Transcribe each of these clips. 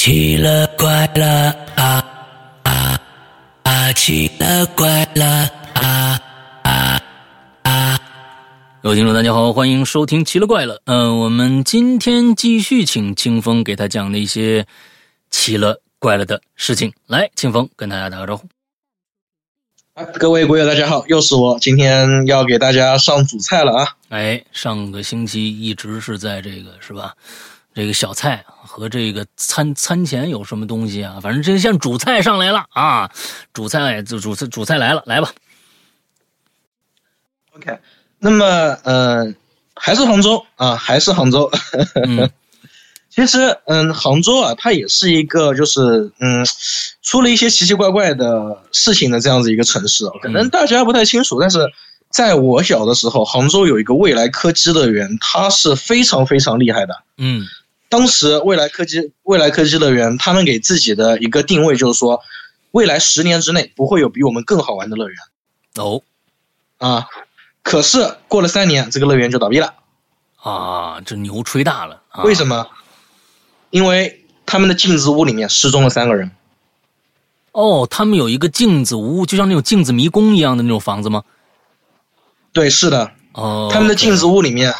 奇了怪了啊啊啊！奇了怪了啊啊啊！各位听众，大家好，欢迎收听《奇了怪了》。嗯、我们今天继续请清风给他讲那些奇了怪了的事情。来，清风跟大家打个招呼。啊各位国友，大家好，又是我，今天要给大家上主菜了啊！哎，上个星期一直是在这个是吧？这个小菜和这个餐餐前有什么东西啊？反正这像主菜上来了啊！主菜主主菜主菜来了，来吧。OK，那么嗯、呃还是杭州啊，还是杭州。嗯 其实嗯，杭州啊，它也是一个就是嗯，出了一些奇奇怪怪的事情的这样子一个城市啊，可能大家不太清楚，但是在我小的时候，杭州有一个未来科技乐园，它是非常非常厉害的。嗯当时未来科技未来科技乐园，他们给自己的一个定位就是说，未来十年之内不会有比我们更好玩的乐园哦啊。可是过了三年，这个乐园就倒闭了。啊，这牛吹大了。啊、为什么？因为他们的镜子屋里面失踪了三个人。哦，他们有一个镜子屋，就像那种镜子迷宫一样的那种房子吗？对，是的，哦，他们的镜子屋里面，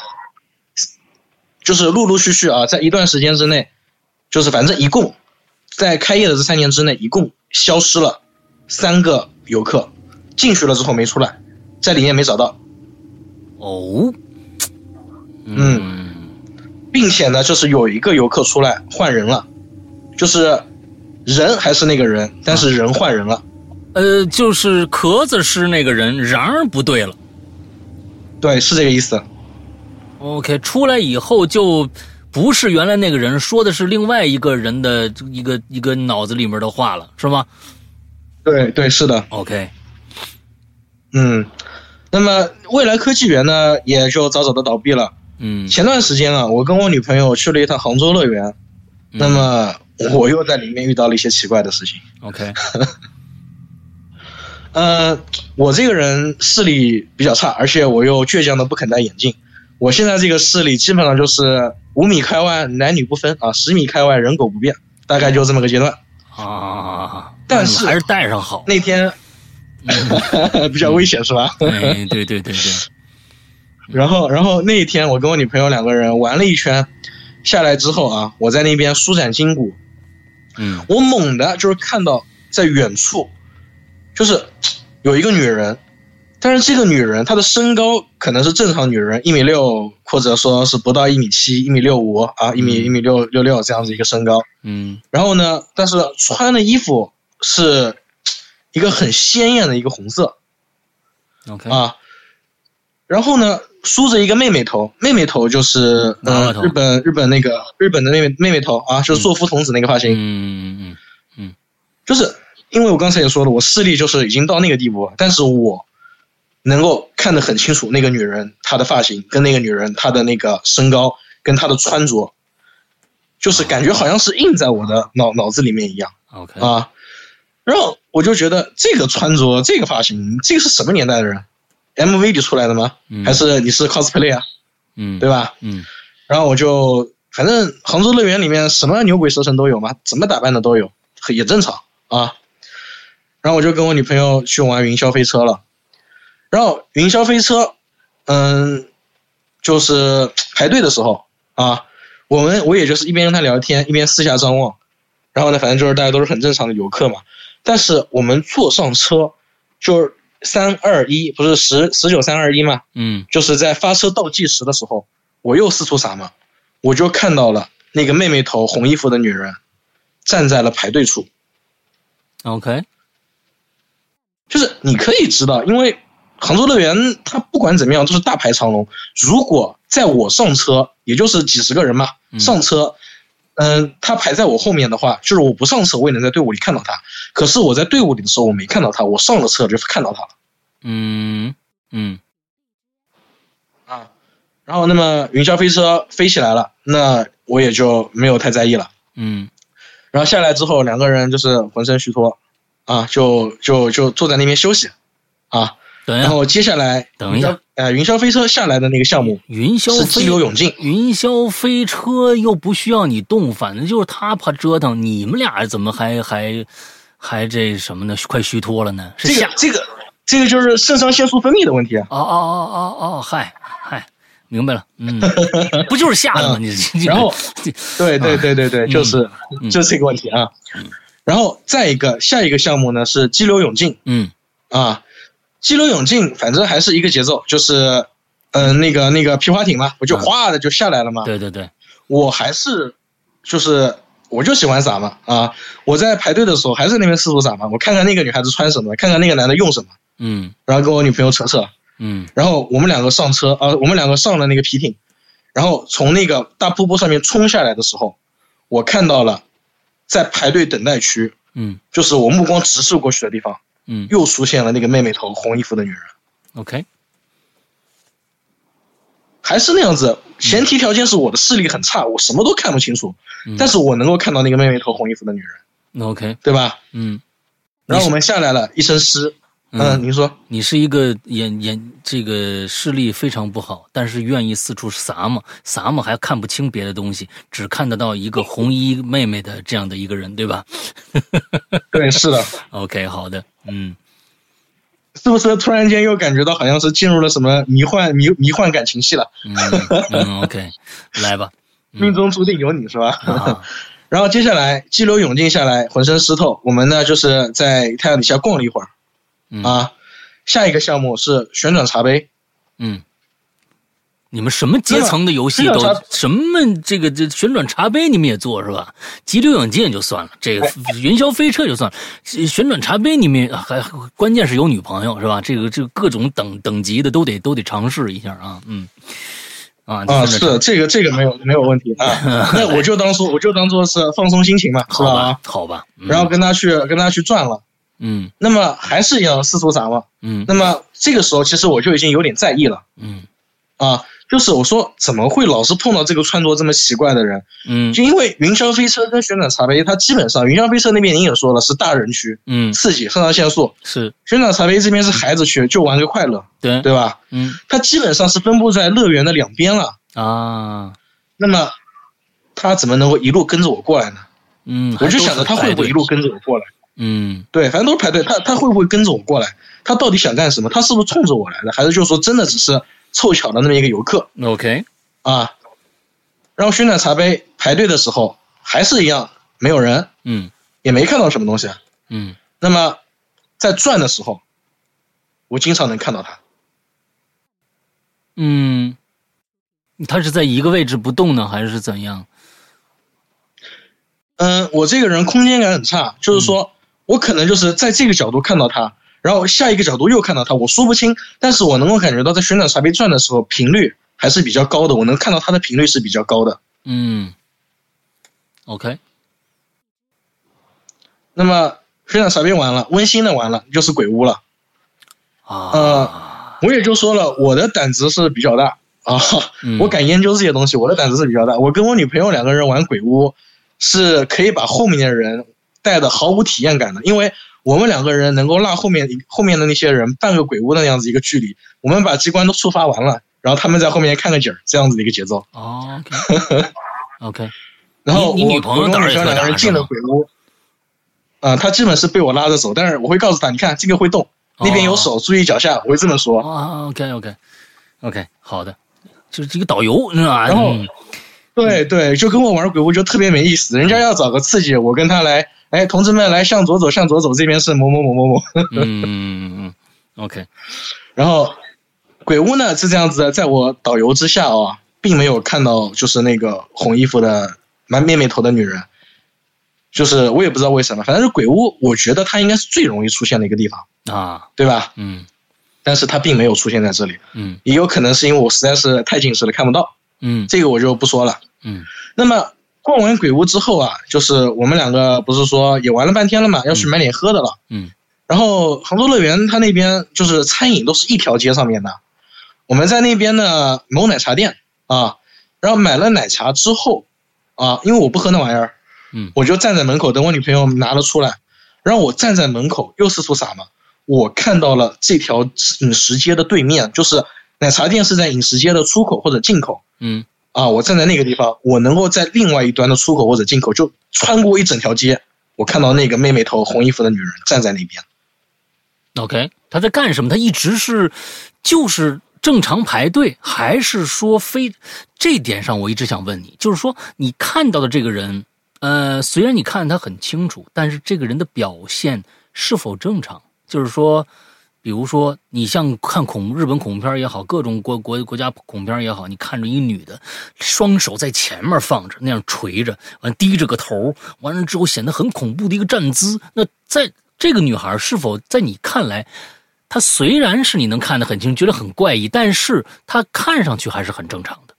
就是陆陆续续啊，在一段时间之内，就是反正一共在开业的这三年之内，一共消失了三个游客，进去了之后没出来，在里面没找到，哦，嗯并且呢，就是有一个游客出来换人了，就是人还是那个人，但是人换人了。呃，就是壳子是那个人，然而不对了。对，是这个意思。OK，出来以后就不是原来那个人，说的是另外一个人的一个一个脑子里面的话了，是吗对对，是的。？OK，嗯，那么未来科技园呢，也就早早的倒闭了。嗯，前段时间啊，我跟我女朋友去了一趟杭州乐园，嗯那么我又在里面遇到了一些奇怪的事情。OK，呃，我这个人视力比较差，而且我又倔强的不肯戴眼镜。我现在这个视力基本上就是五米开外男女不分啊，十米开外人狗不变，大概就这么个阶段。啊，但是还是带上好。那天 比较危险是吧？哎，对对对对，然后，然后那一天我跟我女朋友两个人玩了一圈，下来之后啊，我在那边舒展筋骨，嗯我猛的就是看到在远处，就是有一个女人，但是这个女人她的身高可能是正常女人一米六，或者说是不到一米七，一米六五啊，一米嗯。一米六六六这样子一个身高。嗯。然后呢，但是穿的衣服是一个很鲜艳的一个红色，OK，啊，然后呢，梳着一个妹妹头，妹妹头就是呃日本日本那个日本的妹妹妹妹头啊，就是作夫童子那个发型。嗯嗯。就是因为我刚才也说了，我视力就是已经到那个地步了，但是我能够看得很清楚那个女人她的发型跟那个女人她的那个身高跟她的穿着，就是感觉好像是印在我的脑脑子里面一样嗯，OK，啊。然后我就觉得这个穿着、这个发型，这个是什么年代的人？MV 里出来的吗？嗯还是你是 cosplay 啊？嗯，对吧？嗯然后我就反正杭州乐园里面什么牛鬼蛇神都有嘛，怎么打扮的都有，也正常啊。然后我就跟我女朋友去玩云霄飞车了，然后云霄飞车，嗯，就是排队的时候啊，我们我也就是一边跟他聊天，一边四下张望，然后呢，反正就是大家都是很正常的游客嘛。但是我们坐上车，就是三二一，不是十十九三二一嘛，嗯就是在发车倒计时的时候，我又四处撒嘛，我就看到了那个妹妹头红衣服的女人站在了排队处。，OK，就是你可以知道，因为杭州乐园它不管怎么样都是大排长龙。如果在我上车，也就是几十个人嘛，嗯上车，嗯，他排在我后面的话，就是我不上车，我也能在队伍里看到他。可是我在队伍里的时候，我没看到他，我上了车就看到他了。嗯嗯啊，然后那么云霄飞车飞起来了，那我也就没有太在意了。嗯然后下来之后，两个人就是浑身虚脱，啊，就就就坐在那边休息，啊，等一下，然后接下来等一下，呃，云霄飞车下来的那个项目云霄是飞激流勇进，云霄飞车又不需要你动，反正就是他怕折腾，你们俩怎么还还还这什么呢？快虚脱了呢？是这个这个这个就是肾上腺素分泌的问题啊。哦哦哦哦哦，嗨嗨，明白了，嗯，不就是吓的吗？你这然后这对对对对对，就是嗯就是这个问题啊。然后再一个下一个项目呢是激流勇进。嗯。啊，激流勇进反正还是一个节奏，就是呃那个那个皮划艇嘛，不就嗯哗的就下来了吗？对对对，我还是就是我就喜欢撒嘛啊！我在排队的时候还是那边四处撒嘛，我看看那个女孩子穿什么，看看那个男的用什么，嗯然后跟我女朋友扯扯，嗯然后我们两个上车啊、我们两个上了那个皮艇，然后从那个大瀑布上面冲下来的时候，我看到了在排队等待区，嗯就是我目光直视过去的地方，嗯。又出现了那个妹妹头红衣服的女人，，OK，还是那样子。前提条件是我的视力很差，我什么都看不清楚，嗯。但是我能够看到那个妹妹头红衣服的女人，那 OK，对吧？嗯。然后我们下来了，一身湿。嗯，嗯，您说，你是一个眼眼这个视力非常不好，但是愿意四处撒嘛撒嘛还看不清别的东西，只看得到一个红衣妹妹的这样的一个人，对吧？对，是的，？OK，好的，嗯是不是突然间又感觉到好像是进入了什么迷幻迷迷幻感情戏了？嗯嗯，OK，来吧，命中注定有你是吧？啊，然后接下来激流勇进下来，浑身湿透，我们呢就是在太阳底下逛了一会儿嗯啊。下一个项目是旋转茶杯，嗯，你们什么阶层的游戏都什么这个这旋转茶杯你们也做是吧？激流勇进就算了，这个云霄飞车就算了，旋转茶杯你们也还关键是有女朋友是吧？这个这个各种等等级的都得都得尝试一下啊，嗯啊啊，是这个这个没有没有问题啊。那我就当做我就当做是放松心情嘛，是好吧吧？好吧，嗯然后跟他去跟他去转了，嗯那么还是一样四处撒嘛。嗯那么这个时候其实我就已经有点在意了嗯啊，就是我说怎么会老是碰到这个穿着这么奇怪的人？嗯就因为云霄飞车跟旋转茶杯，它基本上云霄飞车那边您也说了是大人区，嗯刺激肾上腺素；是旋转茶杯这边是孩子区，就玩个快乐，对对吧？嗯它基本上是分布在乐园的两边了。啊那么他怎么能够一路跟着我过来呢？嗯，我就想着他会不会一路跟着我过来？嗯对，反正都是排队，他他会不会跟着我过来？他到底想干什么？他是不是冲着我来的？还是就是说真的只是凑巧的那么一个游客 OK 啊？然后旋转茶杯排队的时候还是一样没有人，嗯也没看到什么东西。嗯那么在转的时候，我经常能看到他。嗯，他是在一个位置不动呢，还是怎样？嗯，我这个人空间感很差，就是说我可能就是在这个角度看到他，然后下一个角度又看到他，我说不清，但是我能够感觉到在旋转茶杯转的时候频率还是比较高的，我能看到它的频率是比较高的。嗯，OK，那么旋转茶杯完了，温馨的完了，就是鬼屋了。啊，呃我也就说了，我的胆子是比较大啊，嗯我敢研究这些东西，我的胆子是比较大。我跟我女朋友两个人玩鬼屋，是可以把后面的人带的毫无体验感的，因为我们两个人能够让后面后面的那些人半个鬼屋的那样子一个距离，我们把机关都触发完了，然后他们在后面看个景儿，这样子的一个节奏。哦，OK 然后我你你女朋友我跟我女朋友胆儿两个人进了鬼屋，啊、她基本是被我拉着走，但是我会告诉她，你看这个会动，那边有手，注意脚下，我会这么说。啊，OK OK OK，好的，就是这个导游是吧？然后嗯对对，就跟我玩鬼屋就特别没意思，人家要找个刺激，我跟他来，哎，同志们来向左走，向左走，这边是某某某某某。嗯嗯嗯嗯，OK，然后鬼屋呢是这样子的，在我导游之下啊、并没有看到就是那个红衣服的满妹妹头的女人，就是我也不知道为什么，反正是鬼屋，我觉得它应该是最容易出现的一个地方，啊，对吧？嗯。但是它并没有出现在这里，嗯。也有可能是因为我实在是太近视了看不到，嗯。这个我就不说了。嗯。那么逛完鬼屋之后啊，就是我们两个不是说也玩了半天了嘛，要去买点喝的了。嗯。然后杭州乐园它那边就是餐饮都是一条街上面的，我们在那边的某奶茶店啊，然后买了奶茶之后啊，因为我不喝那玩意儿，嗯。我就站在门口等我女朋友拿了出来，然后我站在门口又四处撒嘛，我看到了这条饮食街的对面，就是奶茶店是在饮食街的出口或者进口。嗯啊。我站在那个地方，我能够在另外一端的出口或者进口，就穿过一整条街，我看到那个妹妹头红衣服的女人站在那边。，OK，她在干什么？她一直是就是正常排队，还是说非这点上我一直想问你，就是说你看到的这个人，呃，虽然你看他很清楚，但是这个人的表现是否正常？就是说。比如说，你像看恐日本恐怖片也好，各种国国国家恐怖片也好，你看着一女的，双手在前面放着，那样垂着，完低着个头，完了之后显得很恐怖的一个站姿。那在这个女孩是否在你看来，她虽然是你能看得很清，觉得很怪异，但是她看上去还是很正常的。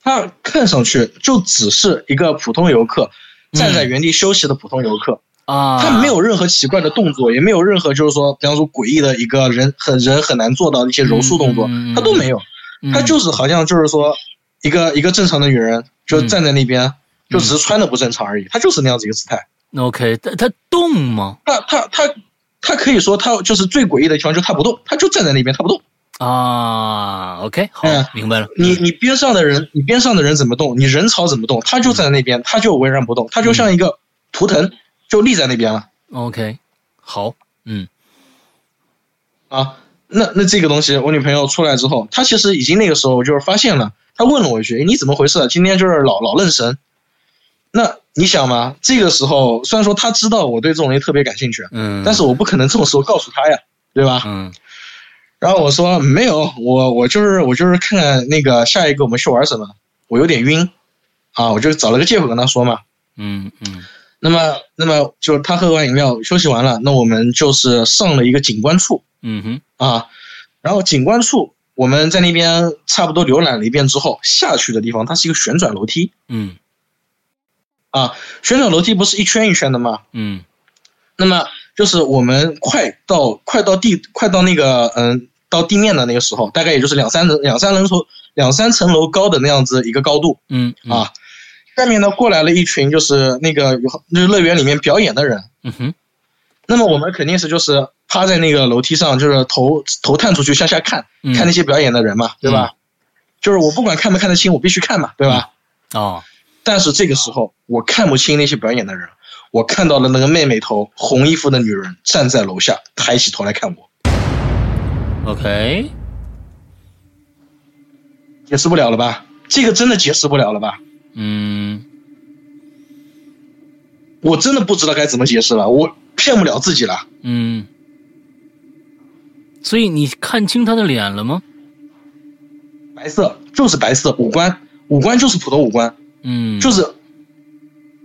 她看上去就只是一个普通游客，站在原地休息的普通游客。啊，他没有任何奇怪的动作，也没有任何就是说，比方说诡异的一个人很人很难做到的一些柔术动作，他都没有。嗯，他就是好像就是说，一个一个正常的女人就站在那边，就只是穿的不正常而已，他就是那样子一个姿态。OK，他他动吗？他他他他可以说他就是最诡异的地方，就是他不动，他就站在那边，他不动。啊，OK，好，嗯明白了。你你边上的人，你边上的人怎么动，你人潮怎么动，他就站在那边，他就巍然不动，他就像一个图腾，就立在那边了。OK，好，嗯啊，那那这个东西，我女朋友出来之后，她其实已经那个时候就是发现了，她问了我一句：“诶你怎么回事？今天就是老老愣神。”那你想嘛，这个时候虽然说她知道我对这种东西特别感兴趣，嗯，但是我不可能这种时候告诉她呀，对吧？嗯然后我说没有，我我就是我就是看看那个下一个我们去玩什么，我有点晕，啊，我就找了个借口跟她说嘛。嗯嗯那么那么就是他喝完饮料休息完了，那我们就是上了一个景观处，嗯哼，啊，然后景观处我们在那边差不多浏览了一遍之后，下去的地方它是一个旋转楼梯嗯。啊，旋转楼梯不是一圈一圈的吗？嗯。那么就是我们快到快到地快到那个嗯到地面的那个时候，大概也就是两三层两三层楼两三层楼高的那样子一个高度嗯嗯。啊，下面呢过来了一群就是那个有就是乐园里面表演的人，嗯哼，那么我们肯定是就是趴在那个楼梯上，就是头头探出去向下看，嗯看那些表演的人嘛，对吧？就是我不管看不看得清，我必须看嘛，对吧？哦，但是这个时候我看不清那些表演的人，我看到了那个妹妹头红衣服的女人站在楼下，抬起头来看我，OK，解释不了了吧？这个真的解释不了了吧？嗯。我真的不知道该怎么解释了，我骗不了自己了。嗯，所以你看清他的脸了吗？白色就是白色，五官五官就是普通五官，嗯，就是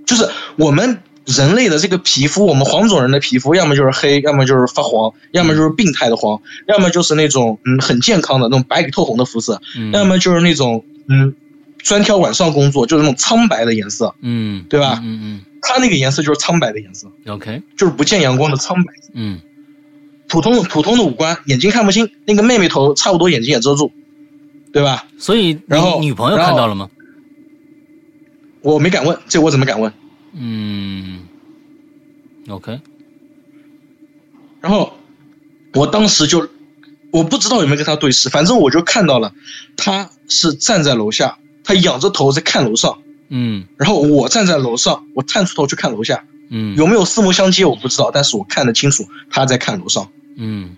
就是我们人类的这个皮肤，我们黄种人的皮肤，要么就是黑，要么就是发黄，要么就是病态的黄，要么就是那种嗯很健康的那种白里透红的肤色，嗯。要么就是那种嗯专挑晚上工作，就是那种苍白的颜色，嗯，对吧嗯他那个颜色就是苍白的颜色，嗯，OK，就是不见阳光的苍白。嗯普通普通的五官，眼睛看不清，那个妹妹头差不多眼睛也遮住，对吧？所以然后你女朋友看到了吗？我没敢问，这我怎么敢问？嗯，OK，然后我当时就我不知道有没有跟他对视，反正我就看到了，他是站在楼下，他仰着头在看楼上，嗯然后我站在楼上，我探出头去看楼下，嗯，有没有四目相接我不知道，但是我看得清楚他在看楼上。嗯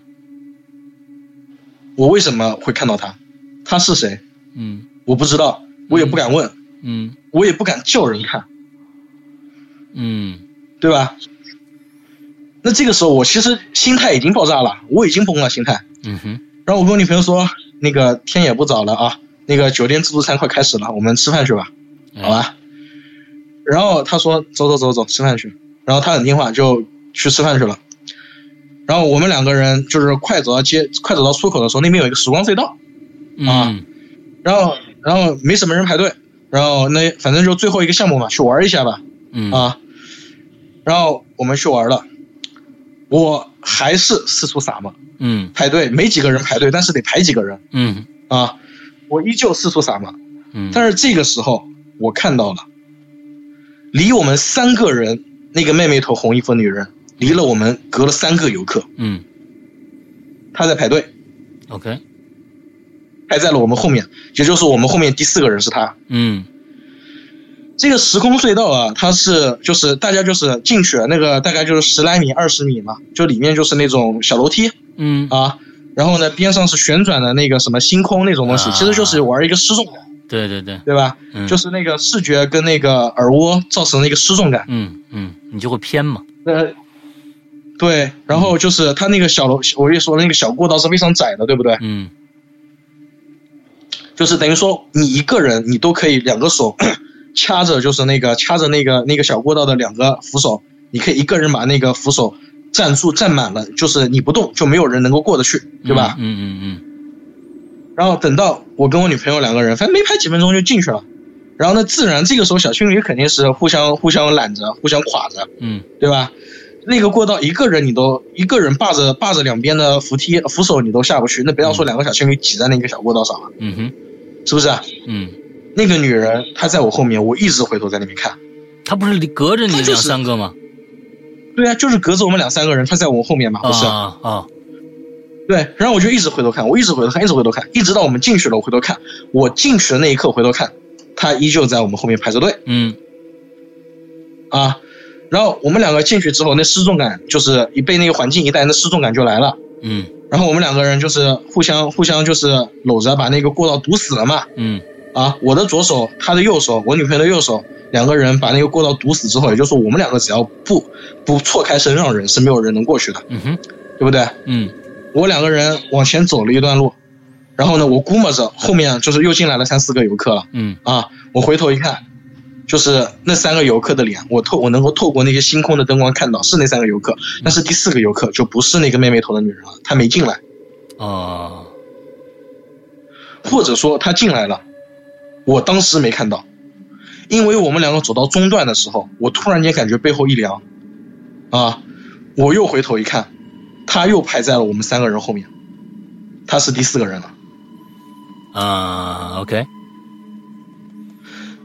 我为什么会看到他？他是谁？嗯我不知道，我也不敢问，嗯我也不敢叫人看，嗯对吧？那这个时候我其实心态已经爆炸了，我已经崩了心态。嗯哼，然后我跟我女朋友说，那个天也不早了啊，那个酒店自助餐快开始了，我们吃饭去吧，哎好吧？然后他说走走走走，吃饭去。然后他很听话，就去吃饭去了。然后我们两个人就是快走到街，快走到出口的时候，那边有一个时光隧道，啊。嗯然后然后没什么人排队，然后那反正就最后一个项目嘛，去玩一下吧，嗯。啊，然后我们去玩了，我还是四处撒嘛，嗯。排队没几个人排队，但是得排几个人。嗯。啊，我依旧四处撒嘛，嗯，但是这个时候我看到了，离我们三个人那个妹妹头红衣服的女人离了我们隔了三个游客，嗯。她在排队，，OK，排在了我们后面，也就是我们后面第四个人是她。嗯。这个时空隧道啊，它是就是大家就是进去那个大概就是十来米、二十米嘛，就里面就是那种小楼梯。嗯。啊，然后呢边上是旋转的那个什么星空那种东西，啊其实就是玩一个失重感，对对对，对吧？嗯就是那个视觉跟那个耳蜗造成的一个失重感。嗯嗯，你就会偏嘛，呃，对，然后就是它那个小楼，我也说那个小过道是非常窄的，对不对？嗯就是等于说你一个人你都可以两个手 掐着，就是那个掐着那个那个小过道的两个扶手，你可以一个人把那个扶手站住站满了，就是你不动就没有人能够过得去，对吧？嗯嗯嗯然后等到我跟我女朋友两个人，反正没拍几分钟就进去了。然后呢，自然这个时候小情侣肯定是互相互相揽着，互相垮着，嗯对吧？那个过道一个人你都一个人霸着霸着两边的扶梯扶手你都下不去，那不要说两个小情侣挤在那个小过道上了，嗯哼是不是啊？嗯，那个女人她在我后面，我一直回头在那边看。她不是隔着你两三个吗？对啊，就是隔着我们两三个人，他在我们后面嘛，不是？啊啊，对，然后我就一直回头看，我一直回头看，一直回头看，一直到我们进去了，我回头看，我进去的那一刻回头看，他依旧在我们后面排着队嗯啊。然后我们两个进去之后，那失重感就是一被那个环境一带，那失重感就来了。嗯然后我们两个人就是互相互相就是搂着，把那个过道堵死了嘛。嗯啊，我的左手，他的右手，我女朋友的右手，两个人把那个过道堵死之后，也就是说我们两个只要不不错开身上人，是没有人能过去的，嗯哼对不对？嗯。我两个人往前走了一段路，然后呢，我估摸着后面就是又进来了三四个游客了嗯。啊，我回头一看，就是那三个游客的脸，我透我能够透过那些星空的灯光看到是那三个游客，但是第四个游客就不是那个妹妹头的女人了，她没进来，啊或者说她进来了，我当时没看到，因为我们两个走到中段的时候，我突然间感觉背后一凉，啊，我又回头一看，他又排在了我们三个人后面，他是第四个人了。啊，OK，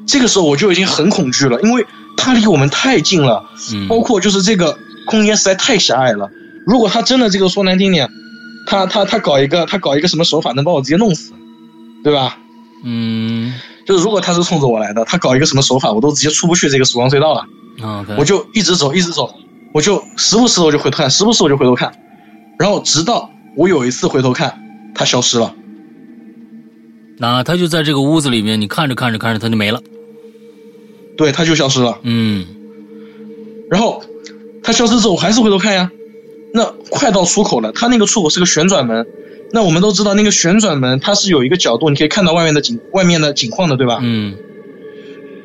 这个时候我就已经很恐惧了，因为他离我们太近了，嗯包括就是这个空间实在太狭隘了。如果他真的这个说难听点，他他他搞一个他搞一个什么手法能把我直接弄死，对吧？嗯就是如果他是冲着我来的，他搞一个什么手法，我都直接出不去这个时光隧道了。，OK，我就一直走，一直走，我就时不时我就回头看，时不时我就回头看，然后直到我有一次回头看，他消失了。那他就在这个屋子里面，你看着看着看着他就没了，对，他就消失了。嗯然后他消失之后，我还是回头看呀。那快到出口了，他那个出口是个旋转门。那我们都知道，那个旋转门它是有一个角度，你可以看到外面的景，外面的景况的，对吧？嗯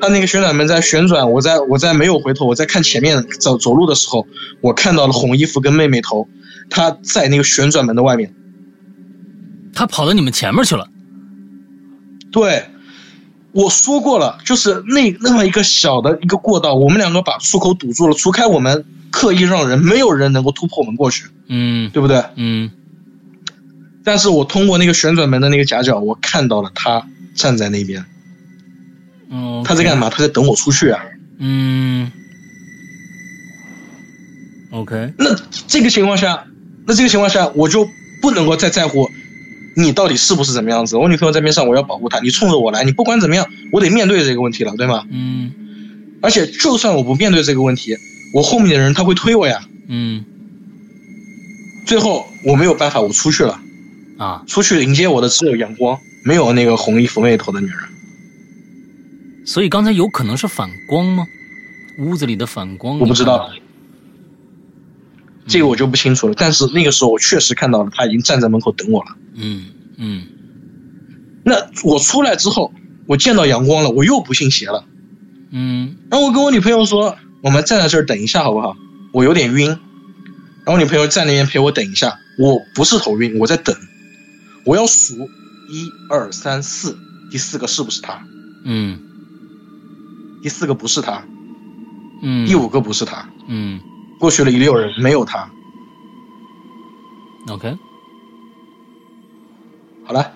它那个旋转门在旋转，我在我在没有回头，我在看前面走走路的时候，我看到了红衣服跟妹妹头，她在那个旋转门的外面。他跑到你们前面去了，对，我说过了，就是那那么一个小的一个过道，我们两个把出口堵住了，除开我们刻意让人，没有人能够突破我们过去，嗯对不对？嗯但是我通过那个旋转门的那个夹角，我看到了他站在那边，嗯，他在干嘛？他在等我出去啊。嗯，OK，那这个情况下，那这个情况下，我就不能够再在乎你到底是不是怎么样子。我女朋友在边上，我要保护她。你冲着我来，你不管怎么样，我得面对这个问题了，对吗？嗯而且就算我不面对这个问题，我后面的人他会推我呀。嗯最后我没有办法，我出去了，啊，出去迎接我的只有阳光，没有那个红衣服妹头的女人。所以刚才有可能是反光吗？屋子里的反光，我不知道这个我就不清楚了。但是那个时候我确实看到了，他已经站在门口等我了。嗯嗯那我出来之后，我见到阳光了，我又不信邪了。嗯然后我跟我女朋友说，我们站在这儿等一下好不好？我有点晕。然后我女朋友在那边陪我等一下，我不是头晕，我在等，我要数一二三四，第四个是不是他？嗯第四个不是他，嗯，第五个不是他。嗯过去了一溜人，没有他。，OK，好了，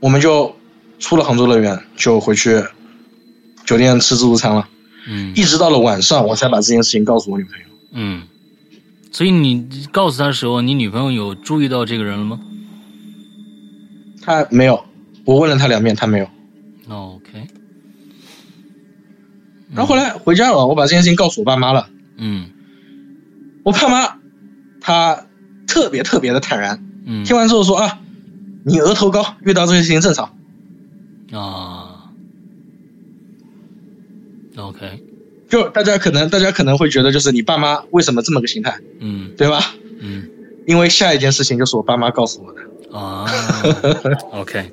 我们就出了杭州乐园，就回去酒店吃自助餐了。嗯一直到了晚上，我才把这件事情告诉我女朋友。嗯所以你告诉他的时候，你女朋友有注意到这个人了吗他没有，我问了他两遍，他没有。？OK，然后后来回家了，我把这件事情告诉我爸妈了。嗯我爸妈他特别特别的坦然，嗯听完之后说啊，你额头高，遇到这些事情正常。啊，OK，就大家可能大家可能会觉得，就是你爸妈为什么这么个心态，嗯对吧？嗯因为下一件事情就是我爸妈告诉我的。啊，OK，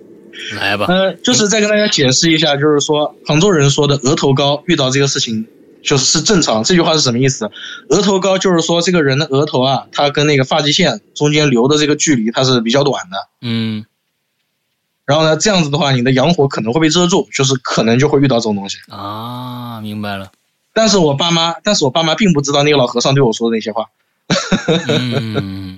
来吧，呃，就是再跟大家解释一下，就是说杭州人说的额头高遇到这个事情就是是正常。这句话是什么意思？额头高就是说这个人的额头啊，他跟那个发际线中间留的这个距离它是比较短的。嗯然后呢，这样子的话，你的阳火可能会被遮住，就是可能就会遇到这种东西。啊，明白了，但是我爸妈，但是我爸妈并不知道那个老和尚对我说的那些话。嗯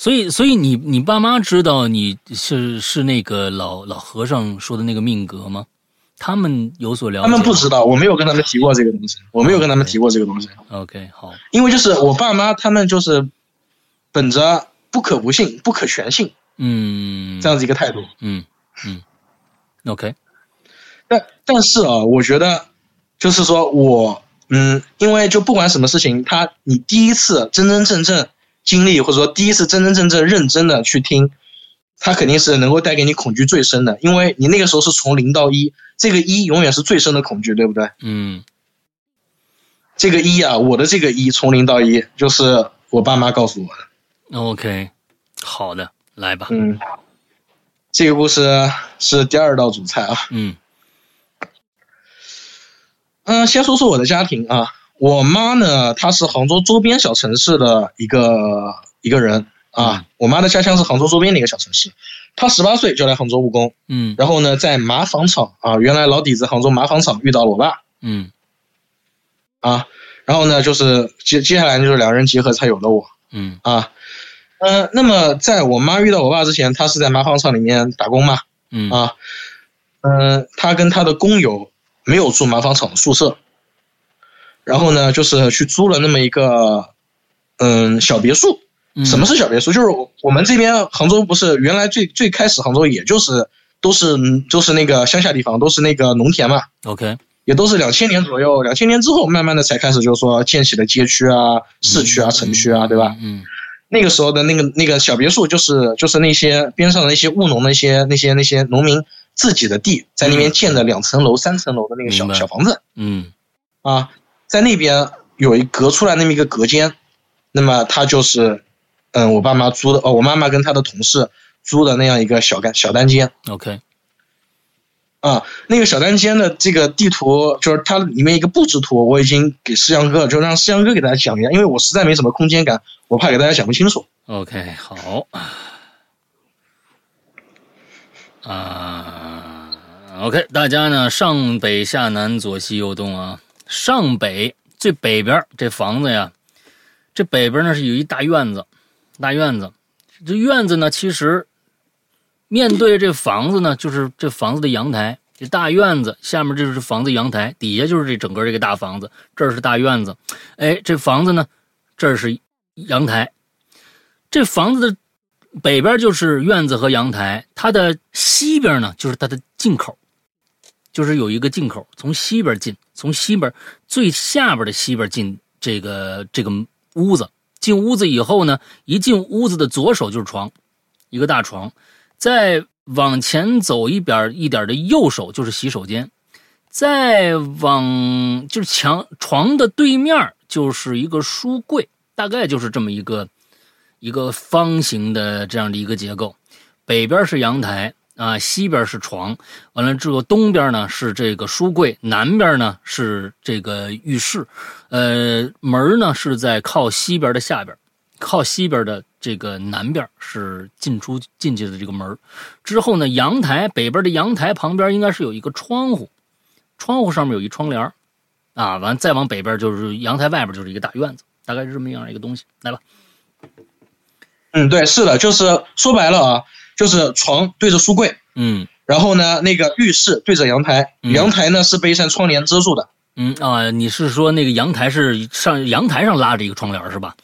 所以所以你你爸妈知道你是是那个老老和尚说的那个命格吗？他们有所了解他？们不知道，我没有跟他们提过这个东西，我没有跟他们提过这个东西，OK，好，因为就是我爸妈他们就是本着不可不信、不可全信嗯，这样子一个态度。嗯嗯，OK，但但是啊，我觉得就是说我嗯，因为就不管什么事情，他你第一次真真正正经历，或者说第一次真真正正认真的去听，他肯定是能够带给你恐惧最深的，因为你那个时候是从零到一，这个一永远是最深的恐惧，对不对？嗯这个一啊，我的这个一从零到一，就是我爸妈告诉我的。，OK，好的，来吧，嗯，这个故事是第二道主菜啊。嗯嗯，先说说我的家庭啊，我妈呢，她是杭州周边小城市的一个一个人啊。嗯。我妈的家乡是杭州周边的一个小城市，她十八岁就来杭州务工，嗯。然后呢，在麻纺厂啊，原来老底子杭州麻纺厂遇到了我爸。嗯。啊，然后呢，就是接接下来就是两人结合才有了我。嗯。啊。嗯、那么在我妈遇到我爸之前，她是在麻纺厂里面打工嘛，嗯。啊，嗯，她跟她的工友没有住麻纺厂的宿舍，然后呢，就是去租了那么一个嗯小别墅。嗯，什么是小别墅？就是我我们这边杭州不是原来最最开始杭州也就是都是就是那个乡下地方，都是那个农田嘛，OK？也都是两千年左右，两千年之后慢慢的才开始就是说建起了街区啊、市区啊、城区啊，对吧？嗯那个时候的那个那个小别墅，就是就是那些边上的那些务农的那些那些那些农民自己的地，在那边建的两层楼、三层楼的那个小小房子嗯啊，在那边有一隔出来那么一个隔间，那么他就是，嗯，我爸妈租的哦，我妈妈跟她的同事租的那样一个小单小单间，OK，啊，那个小单间的这个地图就是它里面一个布置图，我已经给思阳哥，就让思阳哥给大家讲一下，因为我实在没什么空间感，我怕给大家讲不清楚。OK，好。啊，OK，大家呢上北下南左西右东啊，上北最北边这房子呀，这北边呢是有一大院子，大院子，这院子呢其实面对这房子呢就是这房子的阳台，这大院子下面就是房子阳台，底下就是这整个这个大房子，这是大院子，哎，这房子呢这是阳台，这房子的北边就是院子和阳台，它的西边呢就是它的进口，就是有一个进口，从西边进，从西边最下边的西边进这个这个屋子。进屋子以后呢，一进屋子的左手就是床，一个大床，再往前走一点一点的右手就是洗手间，再往就是墙床的对面就是一个书柜，大概就是这么一个一个方形的这样的一个结构，北边是阳台啊，西边是床，完了之后东边呢是这个书柜，南边呢是这个浴室，呃，门呢是在靠西边的下边，靠西边的这个南边是进出进去的这个门之后呢，阳台北边的阳台旁边应该是有一个窗户，窗户上面有一窗帘啊，完再往北边就是阳台外边就是一个大院子，大概是这么样一个东西。来吧，嗯，对，是的，就是说白了啊，就是床对着书柜，嗯。然后呢，那个浴室对着阳台，嗯。阳台呢是被一扇窗帘遮住的，嗯啊，你是说那个阳台是上阳台上拉着一个窗帘是吧？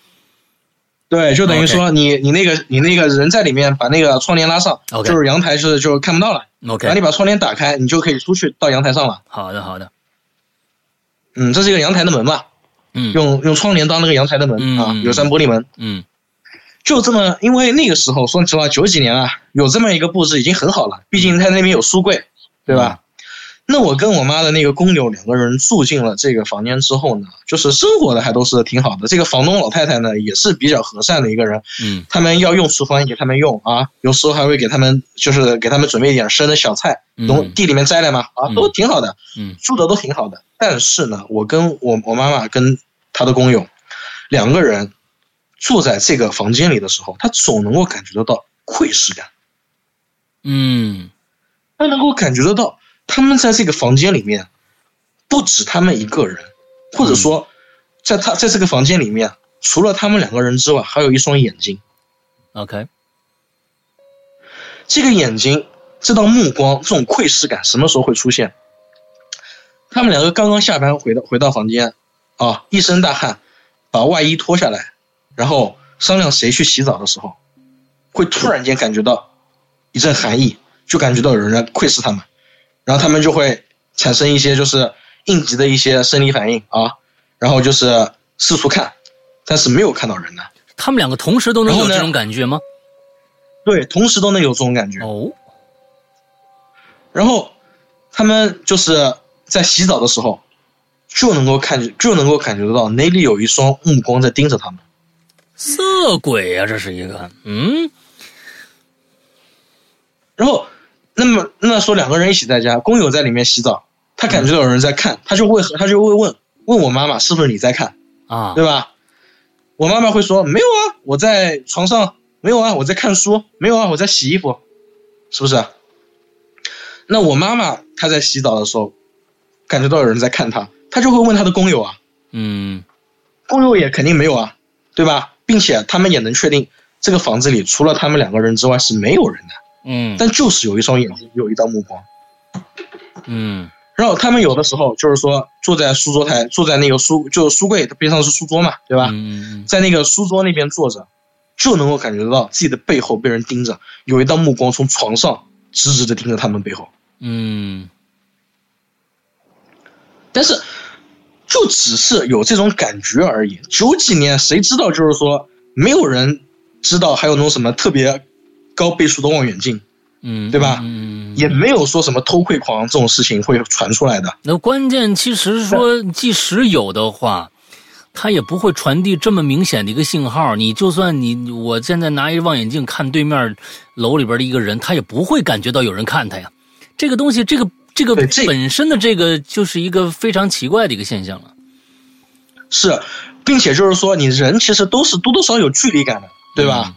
对，就等于说你你那个你那个人在里面把那个窗帘拉上就是阳台是就看不到了。然后你把窗帘打开，你就可以出去到阳台上了。好的好的，嗯，这是一个阳台的门嘛，嗯。用用窗帘当那个阳台的门、啊嗯，有扇玻璃门。嗯就这么，因为那个时候说实话，九几年啊，有这么一个布置已经很好了，毕竟他那边有书柜，对吧？那我跟我妈的那个工友两个人住进了这个房间之后呢，就是生活的还都是挺好的。这个房东老太太呢，也是比较和善的一个人，嗯他们要用厨房也给他们用啊，有时候还会给他们就是给他们准备一点生的小菜，从嗯地里面摘来嘛，啊，嗯都挺好的，嗯住的都挺好的。但是呢，我跟我我妈妈跟她的工友两个人住在这个房间里的时候，他总能够感觉得到窥视感，嗯他能够感觉得到他们在这个房间里面不止他们一个人，或者说在他在这个房间里面，除了他们两个人之外，还有一双眼睛。，OK，这个眼睛，这道目光，这种窥视感什么时候会出现？他们两个刚刚下班回到回到房间，啊，一身大汗，把外衣脱下来，然后商量谁去洗澡的时候，会突然间感觉到一阵寒意，就感觉到有人在窥视他们，然后他们就会产生一些就是应急的一些生理反应啊，然后就是四处看，但是没有看到人呢。他们两个同时都能有这种感觉吗？对，同时都能有这种感觉。哦，然后他们就是在洗澡的时候，就能够看就能够感觉得到哪里有一双目光在盯着他们。色鬼呀、这是一个，嗯然后，那么那说两个人一起在家，工友在里面洗澡，他感觉到有人在看，他就会他就会问问我妈妈是不是你在看，啊，对吧？我妈妈会说没有啊，我在床上，没有啊，我在看书，没有啊，我在洗衣服，是不是？那我妈妈她在洗澡的时候，感觉到有人在看她，她就会问她的工友啊，嗯工友也肯定没有啊，对吧？并且他们也能确定这个房子里除了他们两个人之外是没有人的，嗯但就是有一双眼睛，有一道目光。嗯然后他们有的时候就是说坐在书桌台，坐在那个书就是书柜边上是书桌嘛，对吧？嗯在那个书桌那边坐着，就能够感觉到自己的背后被人盯着，有一道目光从床上直直的盯着他们背后。嗯但是，就只是有这种感觉而已。九几年谁知道？就是说，没有人知道还有那种什么特别高倍数的望远镜，嗯，对吧嗯，也没有说什么偷窥狂这种事情会传出来的。那关键其实说，即使有的话，它也不会传递这么明显的一个信号。你就算你我现在拿一望远镜看对面楼里边的一个人，他也不会感觉到有人看他呀。这个东西，这个这个这本身的这个就是一个非常奇怪的一个现象了。是，并且就是说，你人其实都是多多少少有距离感的，对吧？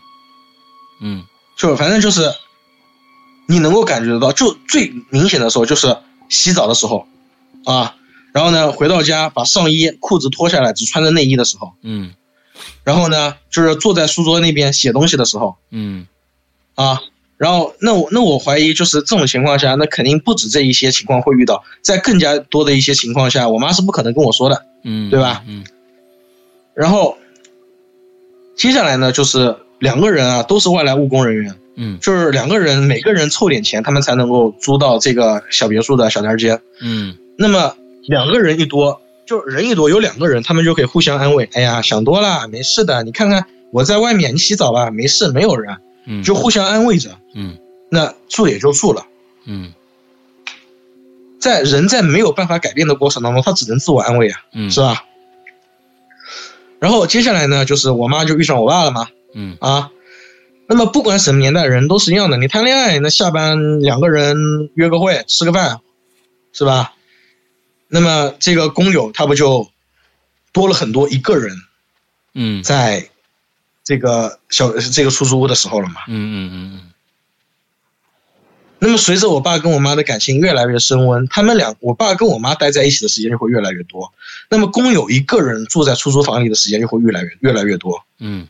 嗯？就反正就是，你能够感觉得到，就最明显的时候就是洗澡的时候，啊，然后呢回到家把上衣裤子脱下来，只穿着内衣的时候，嗯然后呢就是坐在书桌那边写东西的时候，嗯啊，然后那我那我怀疑就是这种情况下，那肯定不止这一些情况会遇到，在更加多的一些情况下，我妈是不可能跟我说的。嗯，对吧嗯然后接下来呢，就是两个人啊都是外来务工人员，嗯就是两个人每个人凑点钱，他们才能够租到这个小别墅的小单间。嗯那么两个人一多，就人一多有两个人，他们就可以互相安慰。哎呀，想多了，没事的。你看看我在外面，你洗澡吧，没事，没有人，嗯，就互相安慰着。嗯。那住也就住了，嗯。在人在没有办法改变的过程当中，他只能自我安慰啊，嗯。是吧？然后接下来呢，就是我妈就遇上我爸了嘛，嗯。啊，那么不管什么年代人都是一样的，你谈恋爱，那下班两个人约个会，吃个饭，是吧？那么这个工友他不就多了很多一个人嗯。在这个小这个出租屋的时候了嘛？嗯嗯嗯那么随着我爸跟我妈的感情越来越升温，他们俩我爸跟我妈待在一起的时间就会越来越多，那么工友一个人住在出租房里的时间就会越来越越来越多。嗯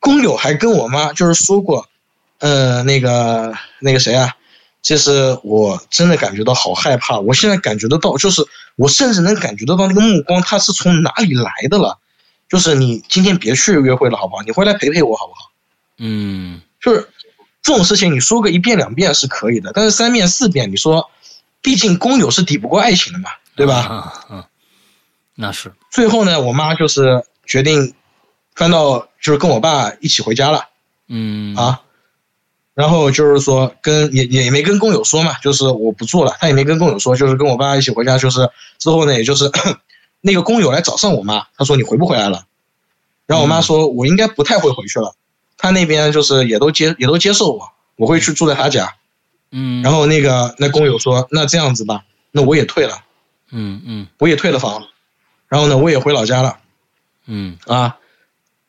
工友还跟我妈就是说过，呃，那个那个谁啊，就是我真的感觉到好害怕，我现在感觉得到，就是我甚至能感觉得到那个目光，它是从哪里来的了。就是你今天别去约会了，好不好？你回来陪陪我，好不好？嗯就是这种事情，你说个一遍两遍是可以的，但是三遍四遍，你说，毕竟工友是抵不过爱情的嘛，对吧？啊啊，那是最后呢，我妈就是决定搬到，就是跟我爸一起回家了嗯啊。然后就是说跟也也没跟工友说嘛，就是我不做了，他也没跟工友说，就是跟我爸一起回家。就是之后呢，也就是那个工友来找上我妈，他说你回不回来了？然后我妈说，我应该不太会回去了。他那边就是也都接也都接受我，我会去住在他家。嗯，然后那个那工友说，那这样子吧，那我也退了，嗯嗯我也退了房，然后呢，我也回老家了。嗯啊，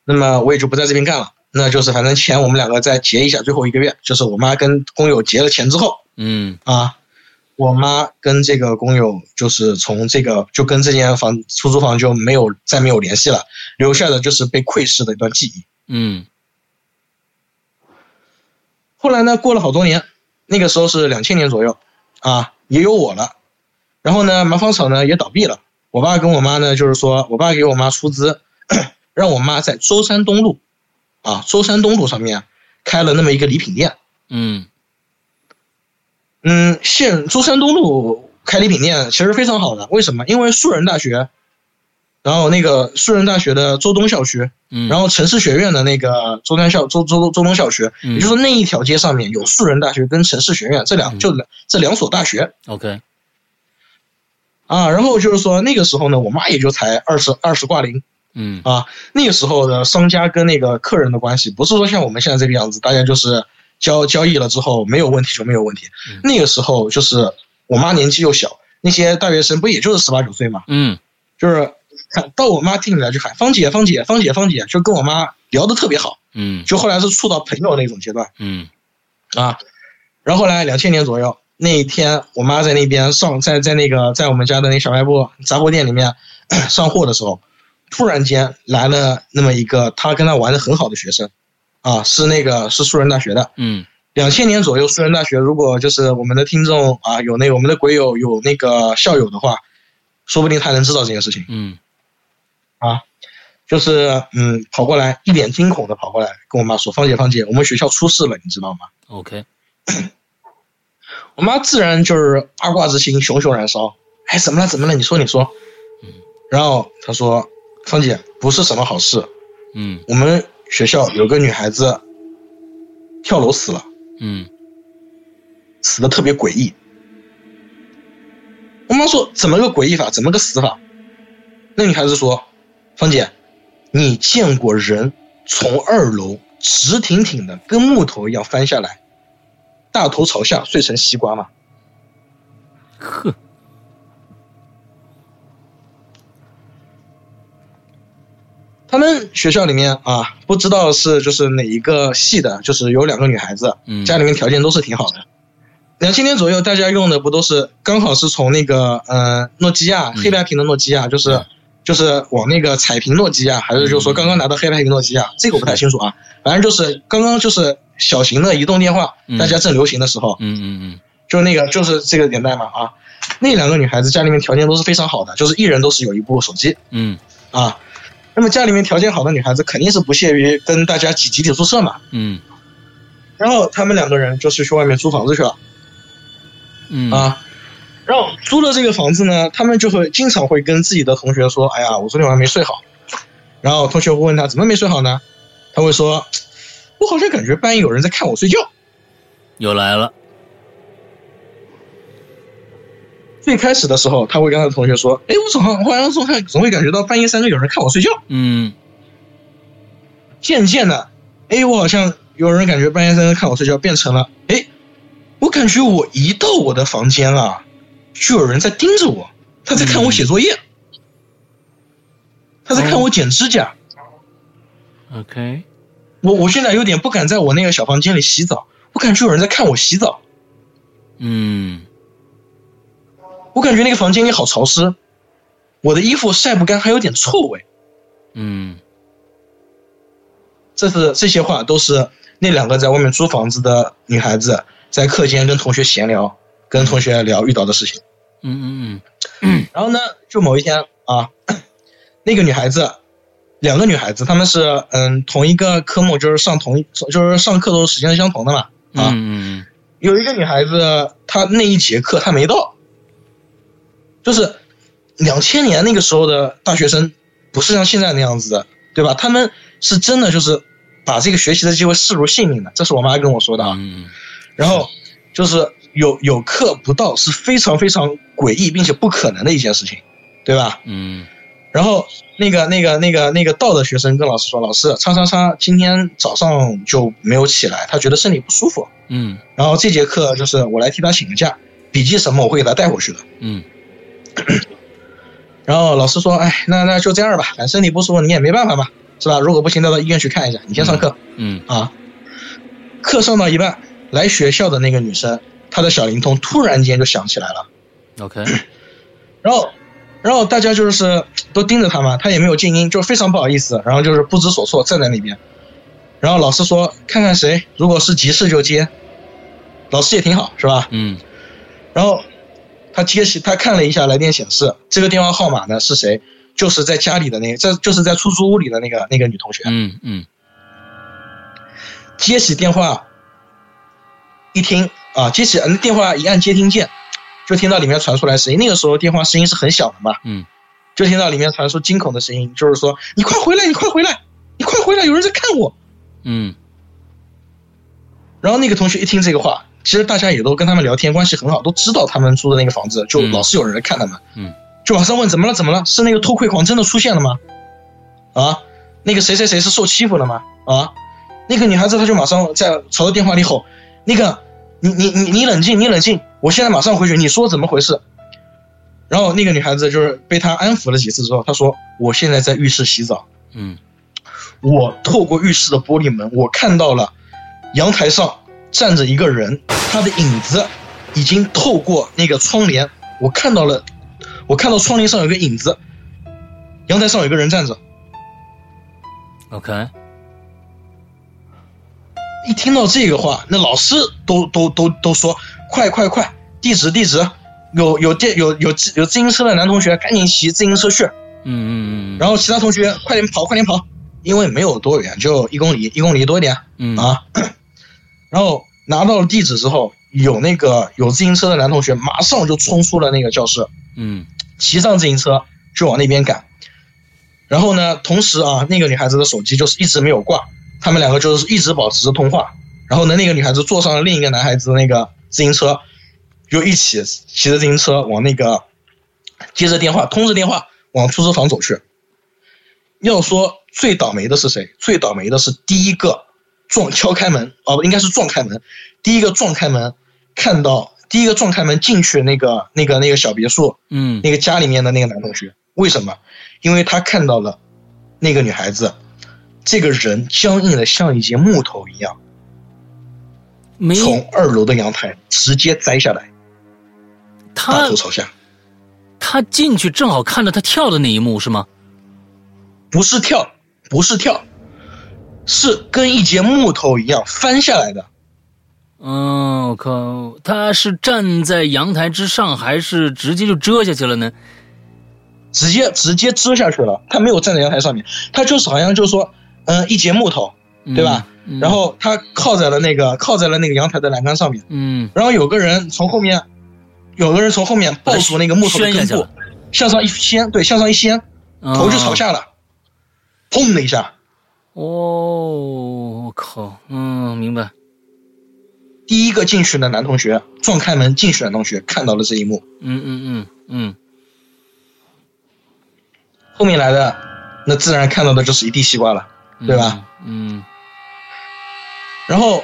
那么我也就不在这边干了。那就是反正钱我们两个再结一下，最后一个月就是我妈跟工友结了钱之后嗯啊，我妈跟这个工友就是从这个就跟这间房出租房就没有再没有联系了，留下的就是被窥视的一段记忆。嗯后来呢，过了好多年，那个时候是两千年左右啊，也有我了。然后呢，麻纺厂呢也倒闭了。我爸跟我妈呢，就是说我爸给我妈出资，让我妈在舟山东路啊，舟山东路上面开了那么一个礼品店。嗯嗯，现舟山东路开礼品店其实非常好的，为什么？因为树人大学，然后那个树人大学的周东校区，嗯，然后城市学院的那个周山校周周周东校区，嗯也就是那一条街上面有树人大学跟城市学院这两嗯就两这两所大学 OK 啊。然后就是说那个时候呢，我妈也就才二十二十挂零嗯啊。那个时候的商家跟那个客人的关系，不是说像我们现在这个样子，大家就是交交易了之后没有问题就没有问题。嗯。那个时候就是我妈年纪又小，那些大学生不也就是十八九岁嘛，嗯。就是看到我妈店里来就喊芳姐芳姐芳姐芳姐，就跟我妈聊的特别好，嗯。就后来是处到朋友那种阶段。嗯。啊，然后后来两千年左右那一天，我妈在那边上在在那个在我们家的那小卖部杂货店里面 上货的时候，突然间来了那么一个他跟他玩的很好的学生，啊，是那个是树人大学的。嗯两千年左右，树人大学如果就是我们的听众啊，有那个我们的鬼友有那个校友的话，说不定他能知道这件事情。嗯啊就是嗯，跑过来一脸惊恐的跑过来跟我妈说：“芳姐，芳姐，我们学校出事了，你知道吗？” OK 我妈自然就是八卦之心熊熊燃烧。哎，怎么了？怎么了？你说，你说。嗯然后她说：“芳姐，不是什么好事，嗯我们学校有个女孩子跳楼死了，嗯死的特别诡异。”我妈说：“怎么个诡异法？怎么个死法？”那女孩子说：“芳姐，你见过人从二楼直挺挺的跟木头一样翻下来，大头朝下碎成西瓜吗？”呵他们学校里面啊，不知道是就是哪一个系的，就是有两个女孩子，嗯。家里面条件都是挺好的。两千年左右，大家用的不都是刚好是从那个呃诺基亚嗯。黑白屏的诺基亚，就是、嗯。就是往那个彩屏诺基亚，还是就是说刚刚拿到黑白屏诺基亚，这个我不太清楚啊。反正就是刚刚就是小型的移动电话，嗯。大家正流行的时候，嗯嗯嗯。就那个就是这个年代嘛啊。那两个女孩子家里面条件都是非常好的，就是一人都是有一部手机，嗯。啊，那么家里面条件好的女孩子肯定是不屑于跟大家挤集体宿舍嘛。嗯然后他们两个人就是去外面租房子去了嗯啊。然后租了这个房子呢，他们就会经常会跟自己的同学说：“哎呀，我昨天晚上没睡好。”然后同学会问他怎么没睡好呢？他会说：“我好像感觉半夜有人在看我睡觉。又来了，”最开始的时候，他会跟他的同学说：“哎，我总好好像总看总会感觉到半夜三更有人看我睡觉。”嗯。渐渐的，哎，我好像有人感觉半夜三更看我睡觉，变成了，哎，我感觉我一到我的房间啊，就有人在盯着我，他在看我写作业，他在看我剪指甲。OK 我我现在有点不敢在我那个小房间里洗澡，我感觉有人在看我洗澡，嗯我感觉那个房间里好潮湿，我的衣服晒不干，还有点臭味。嗯这是这些话都是那两个在外面租房子的女孩子在课间跟同学闲聊，跟同学聊遇到的事情。嗯嗯嗯 然后呢，就某一天啊，那个女孩子，两个女孩子，她们是嗯同一个科目，就是上同一，就是上课都是时间是相同的嘛啊。嗯嗯有一个女孩子，她那一节课她没到，就是两千年那个时候的大学生，不是像现在那样子的，对吧？他们是真的就是把这个学习的机会视如性命的，这是我妈跟我说的啊。嗯然后就是有有课不到是非常非常诡异并且不可能的一件事情，对吧？嗯然后那个那个那个那个到的学生跟老师说，老师叉叉叉今天早上就没有起来，他觉得身体不舒服，嗯然后这节课就是我来替他请个假，笔记什么我会给他带回去的。嗯 然后老师说，哎，那那就这样吧，反正身体不舒服你也没办法嘛，是吧？如果不行，再到医院去看一下，你先上课。嗯啊，课上到一半，来学校的那个女生，她的小灵通突然间就响起来了，，OK，然后，然后大家就是都盯着她嘛，她也没有静音，就非常不好意思，然后就是不知所措站在那边。然后老师说，看看谁，如果是急事就接。老师也挺好，是吧？嗯然后他接起，他看了一下来电显示，这个电话号码呢是谁？就是在家里的那个，这就是在出租屋里的那个那个女同学。嗯嗯接起电话，一听啊，接起嗯电话一按接听键，就听到里面传出来声音。那个时候电话声音是很小的嘛，嗯就听到里面传出惊恐的声音，就是说你快回来，你快回来，你快回来，有人在看我。嗯然后那个同学一听这个话，其实大家也都跟他们聊天，关系很好，都知道他们租的那个房子，就嗯老是有人来看他们，嗯，就马上问怎么了怎么了？是那个偷窥狂真的出现了吗？啊，那个谁谁谁是受欺负了吗？啊，那个女孩子她就马上在朝着电话里吼，那个你你你你冷静你冷静，我现在马上回去，你说怎么回事？然后那个女孩子就是被他安抚了几次之后，她说我现在在浴室洗澡，嗯我透过浴室的玻璃门，我看到了阳台上站着一个人，他的影子已经透过那个窗帘，我看到了，我看到窗帘上有个影子，阳台上有个人站着。，OK，一听到这个话，那老师都都都都说快快快，地址地址，有有电有有有自行车的男同学赶紧骑自行车去，嗯嗯嗯，然后其他同学快点跑快点跑，因为没有多远，就一公里一公里多一点。嗯。啊，然后拿到了地址之后，有那个有自行车的男同学马上就冲出了那个教室，嗯骑上自行车就往那边赶。然后呢，同时啊，那个女孩子的手机就是一直没有挂，他们两个就是一直保持着通话。然后呢，那个女孩子坐上了另一个男孩子的那个自行车，就一起骑着自行车往那个接着电话通着电话往出租房走去。要说最倒霉的是谁？最倒霉的是第一个撞敲开门，哦，不应该是撞开门，第一个撞开门，看到第一个撞开门进去那个那个那个小别墅嗯那个家里面的那个男同学，为什么？因为他看到了那个女孩子，这个人僵硬的像一截木头一样，从二楼的阳台直接栽下来，大他头朝下，他进去正好看到他跳的那一幕是吗？不是跳，不是跳，是跟一节木头一样翻下来的。嗯，我靠，他是站在阳台之上，还是直接就遮下去了呢？直接直接遮下去了，他没有站在阳台上面，他就是好像就是说，嗯、一节木头，对吧？嗯然后他靠在了那个靠在了那个阳台的栏杆上面，嗯，然后有个人从后面，有个人从后面抱住那个木头的根部向上一掀，对，向上一掀，头就朝哦。下了，砰的一下，哦，我靠，嗯，明白。第一个进去的男同学撞开门进去的男同学看到了这一幕，嗯嗯嗯嗯后面来的那自然看到的就是一地西瓜了。嗯，对吧？嗯然后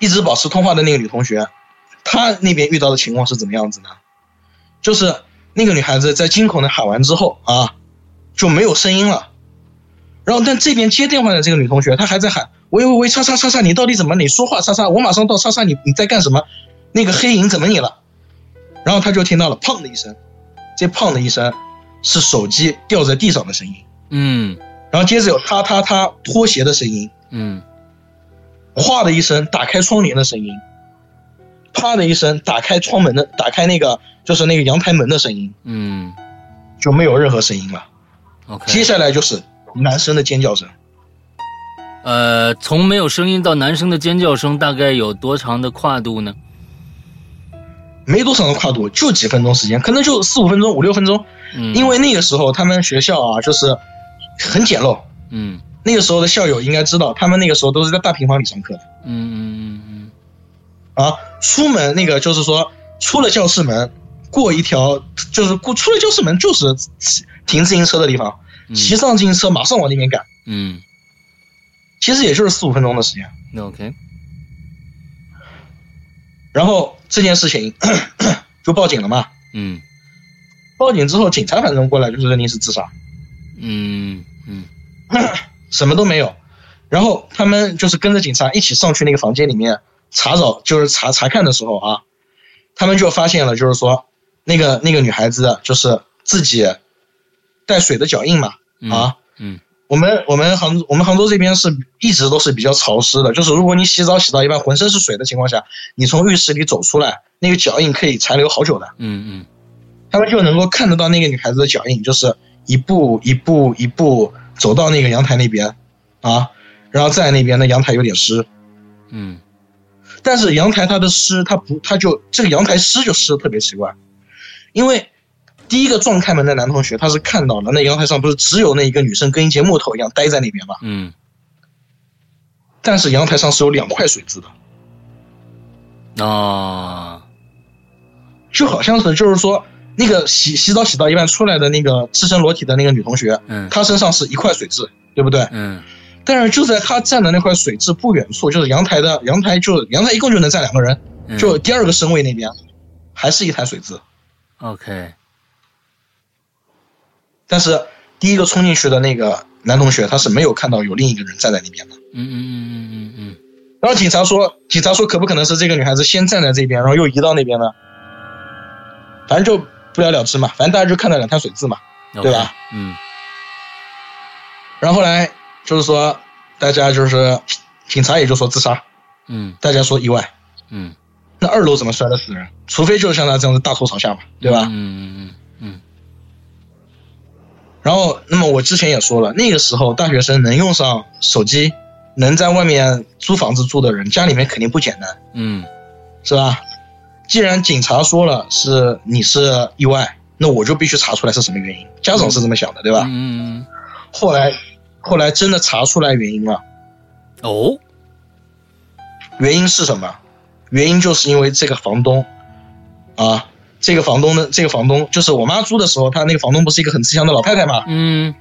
一直保持通话的那个女同学，她那边遇到的情况是怎么样子呢？就是那个女孩子在惊恐的喊完之后啊，就没有声音了。然后，但这边接电话的这个女同学，她还在喊：“喂喂喂，叉叉叉叉，你到底怎么？你说话，叉叉，我马上到，叉叉，你你在干什么？那个黑影怎么你了？”然后她就听到了“砰”的一声，这“砰”的一声是手机掉在地上的声音，嗯然后接着有“踏踏踏”拖鞋的声音，嗯哗的一声打开窗帘的声音，啪的一声打开窗门的，打开那个就是那个阳台门的声音，嗯就没有任何声音了。，OK，接下来就是男生的尖叫声，呃，从没有声音到男生的尖叫声，大概有多长的跨度呢？没多长的跨度，就几分钟时间，可能就四五分钟、五六分钟。嗯，因为那个时候他们学校啊，就是很简陋。嗯那个时候的校友应该知道，他们那个时候都是在大平房里上课的嗯嗯嗯啊。出门那个就是说，出了教室门，过一条就是过出了教室门就是停自行车的地方，嗯，骑上自行车马上往那边赶，嗯。其实也就是四五分钟的时间。那，OK，然后这件事情 就报警了嘛。嗯。报警之后，警察反正过来就是认定是自杀，嗯嗯。什么都没有。然后他们就是跟着警察一起上去那个房间里面查找，就是查查看的时候啊，他们就发现了，就是说那个那个女孩子就是自己带水的脚印嘛嗯啊。嗯我们我们杭我们杭州这边是一直都是比较潮湿的，就是如果你洗澡洗到一半浑身是水的情况下，你从浴室里走出来，那个脚印可以残留好久的。嗯嗯他们就能够看得到那个女孩子的脚印，就是一步一步一步走到那个阳台那边，啊，然后在那边的阳台有点湿，嗯但是阳台它的湿，它不，它就这个阳台湿就湿的特别奇怪，因为第一个撞开门的男同学他是看到了那阳台上不是只有那一个女生跟一节木头一样待在那边吗，嗯。但是阳台上是有两块水渍的，啊就好像是就是说那个洗洗澡洗到一半出来的那个赤身裸体的那个女同学，嗯。她身上是一块水渍，对不对？嗯。但是就在她站的那块水渍不远处，就是阳台的阳台就阳台一共就能站两个人，嗯。就第二个身位那边，还是一台水渍。OK 但是第一个冲进去的那个男同学，他是没有看到有另一个人站在那边的。嗯嗯嗯嗯嗯嗯然后警察说，警察说可不可能是这个女孩子先站在这边，然后又移到那边呢？反正就不了了之嘛，反正大家就看到两滩水渍嘛。嗯，对吧？嗯然后后来就是说，大家就是警察也就说自杀，嗯大家说意外。嗯那二楼怎么摔得死人？除非就是像他这样子大头朝下嘛，对吧？嗯嗯嗯然后，那么我之前也说了，那个时候大学生能用上手机，能在外面租房子住的人，家里面肯定不简单，嗯是吧？既然警察说了是你是意外，那我就必须查出来是什么原因。家长是这么想的，对对吧？嗯嗯后来，后来真的查出来原因了，哦原因是什么？原因就是因为这个房东，啊，这个房东的这个房东就是我妈租的时候，她那个房东不是一个很慈祥的老太太嘛？嗯。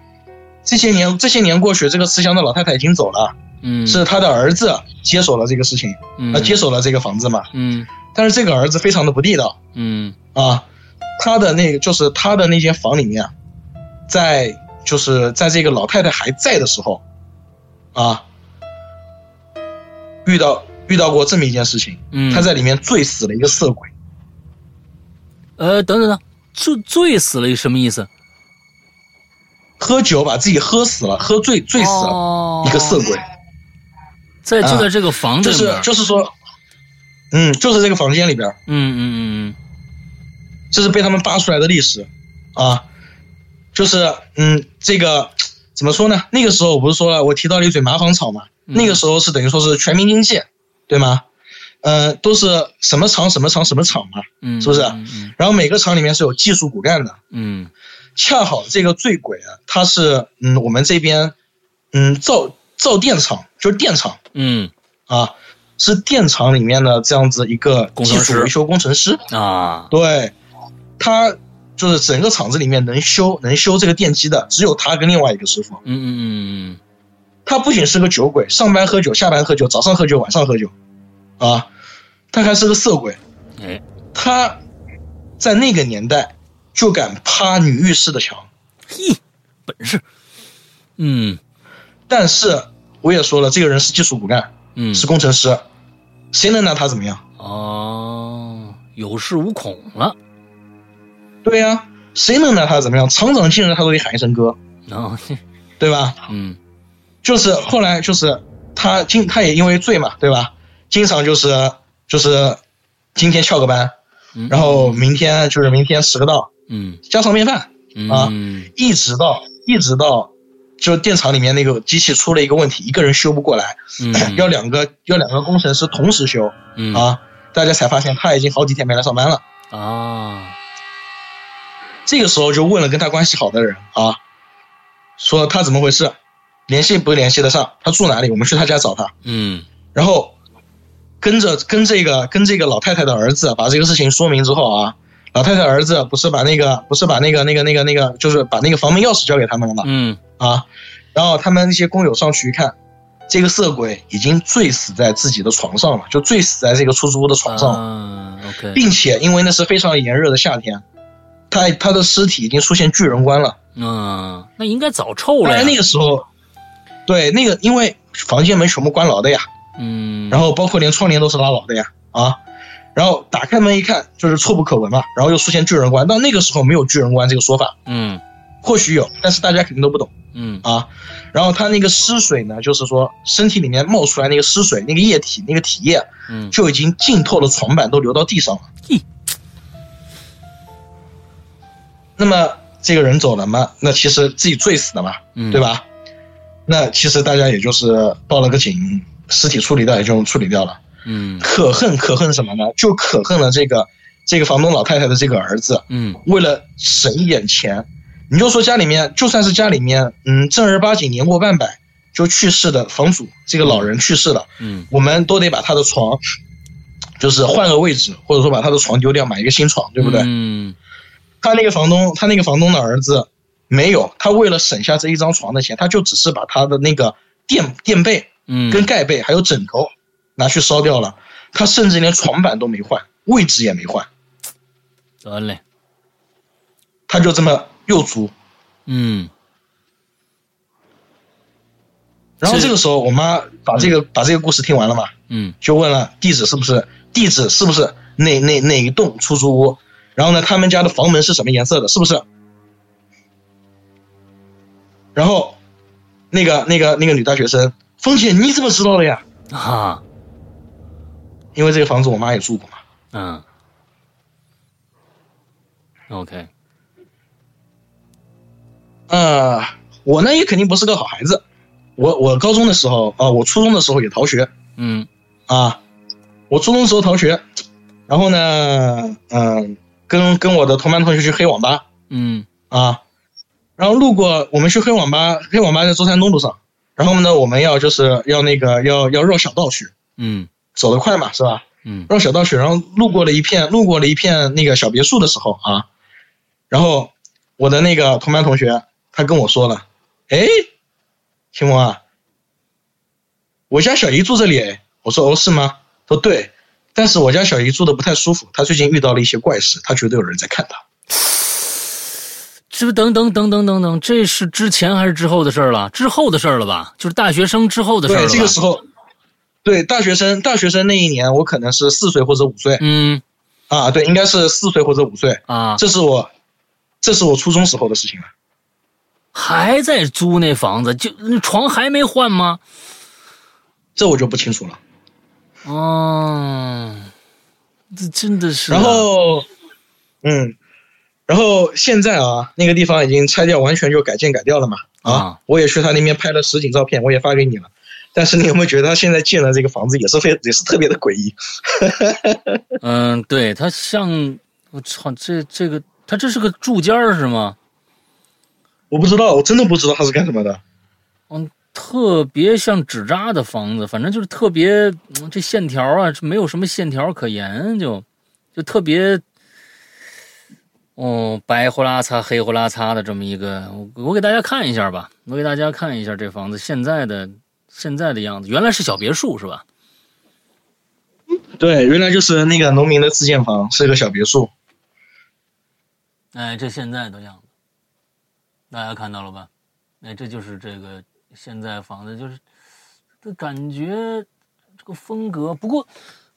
这些年这些年过去，这个慈祥的老太太已经走了。嗯。是她的儿子接手了这个事情，嗯。呃，接手了这个房子嘛。嗯。但是这个儿子非常的不地道。嗯。啊，他的那个就是他的那间房里面，在就是在这个老太太还在的时候，啊，遇到遇到过这么一件事情，嗯，他在里面醉死了一个色鬼，呃等等等，醉醉死了什么意思？喝酒把自己喝死了，喝醉醉死了哦一个色鬼，在就在这个房子就是里面，就是说，嗯，就是这个房间里边，嗯嗯嗯这是被他们扒出来的历史，啊，就是嗯，这个怎么说呢？那个时候我不是说了，我提到了一嘴麻黄草嘛，嗯那个时候是等于说是全民经济，对吗？呃，都是什么厂什么厂什么厂嘛，嗯，是不是？嗯嗯然后每个厂里面是有技术骨干的，嗯。恰好这个醉鬼啊，他是嗯我们这边嗯造造电厂，就是电厂嗯。啊，是电厂里面的这样子一个技术维修工程师，嗯啊。对，他就是整个厂子里面能修能修这个电机的，只有他跟另外一个师傅。嗯嗯嗯。他不仅是个酒鬼，上班喝酒，下班喝酒，早上喝酒，晚上喝酒，啊，他还是个色鬼。嗯，哎，他在那个年代就敢趴女浴室的墙，嘿，本事，嗯但是我也说了，这个人是技术骨干，嗯，是工程师，谁能拿他怎么样？哦，有恃无恐了，对呀、谁能拿他怎么样？厂长进来他都得喊一声哥，然后对吧？嗯就是后来就是他经他也因为醉嘛，对吧？经常就是就是今天翘个班，嗯。然后明天就是明天迟个到，嗯。家常便饭，啊嗯一直到一直到。就电厂里面那个机器出了一个问题，一个人修不过来，嗯。要两个要两个工程师同时修嗯。啊，大家才发现他已经好几天没来上班了。啊。这个时候就问了跟他关系好的人啊，说他怎么回事，联系不联系得上，他住哪里，我们去他家找他。嗯。然后跟着跟这个跟这个老太太的儿子把这个事情说明之后啊，老太太儿子不是把那个不是把那个那个那个那个就是把那个房门钥匙交给他们了吗？嗯啊，然后他们那些工友上去一看，这个色鬼已经醉死在自己的床上了，就醉死在这个出租屋的床上了。啊 OK 并且因为那是非常炎热的夏天，他他的尸体已经出现巨人观了。嗯，那应该早臭了呀当然那个时候，对那个因为房间门全部关牢的呀，嗯然后包括连窗帘都是拉牢的呀啊，然后打开门一看就是臭不可闻嘛，然后又出现巨人观，到那个时候没有巨人观这个说法，嗯或许有，但是大家肯定都不懂嗯啊。然后他那个尸水呢，就是说身体里面冒出来那个尸水，那个液体那个体液嗯就已经浸透了床板，都流到地上了嘿。那么这个人走了嘛？那其实自己醉死的嘛，嗯对吧？那其实大家也就是报了个警，尸体处理掉也就处理掉了。嗯可恨可恨什么呢？就可恨了这个这个房东老太太的这个儿子，嗯为了省一点钱，你就说家里面就算是家里面嗯正儿八经年过半百就去世的房主，这个老人去世了，嗯我们都得把他的床，就是换个位置，或者说把他的床丢掉，买一个新床，对不对？嗯他那个房东，他那个房东的儿子没有，他为了省下这一张床的钱，他就只是把他的那个垫垫被、嗯。跟盖被还有枕头拿去烧掉了，他甚至连床板都没换，位置也没换，得嘞。他就这么又租。嗯。然后这个时候，我妈把这个、把这个故事听完了嘛，嗯。就问了地址是不是地址是不是哪哪哪一栋出租屋，然后呢，他们家的房门是什么颜色的，是不是？然后，那个那个那个女大学生，风姐你怎么知道的呀？啊。因为这个房子我妈也住过嘛。嗯。OK 呃，我呢也肯定不是个好孩子，我我高中的时候啊、我初中的时候也逃学。嗯。啊，我初中的时候逃学，然后呢，嗯、跟跟我的同班同学去黑网吧，嗯。啊，然后路过我们去黑网吧，黑网吧在中山东路上，然后呢，我们要就是要那个要要绕小道去，嗯走得快嘛，是吧？嗯绕小道去，然后路过了一片路过了一片那个小别墅的时候啊，然后我的那个同班同学他跟我说了，哎，秦萌啊，我家小姨住这里，哎，我说哦是吗？他说对，但是我家小姨住的不太舒服，她最近遇到了一些怪事，她觉得有人在看她。这不等等等等等等，这是之前还是之后的事儿了？之后的事儿了吧？就是大学生之后的事儿了对，这个时候，对大学生，大学生那一年，我可能是四岁或者五岁嗯啊，对，应该是四岁或者五岁，啊，这是我，这是我初中时候的事情了。还在租那房子，就那床还没换吗？这我就不清楚了。哦，这真的是啊、然后，嗯，然后现在啊，那个地方已经拆掉，完全就改建改掉了嘛。啊我也去他那边拍了实景照片，我也发给你了。但是你有没有觉得他现在建的这个房子也是非 也是特别的诡异？嗯，对，他像我操，这这个他这是个住间儿是吗？我不知道，我真的不知道他是干什么的。嗯，特别像纸扎的房子，反正就是特别，嗯这线条啊，没有什么线条可言，就就特别，哦，白呼啦擦、黑呼啦擦的这么一个，我我给大家看一下吧，我给大家看一下这房子现在的现在的样子，原来是小别墅是吧？对，原来就是那个农民的自建房，是一个小别墅。哎，这现在的样子，大家看到了吧？哎，这就是这个现在房子，就是这感觉这个风格。不过，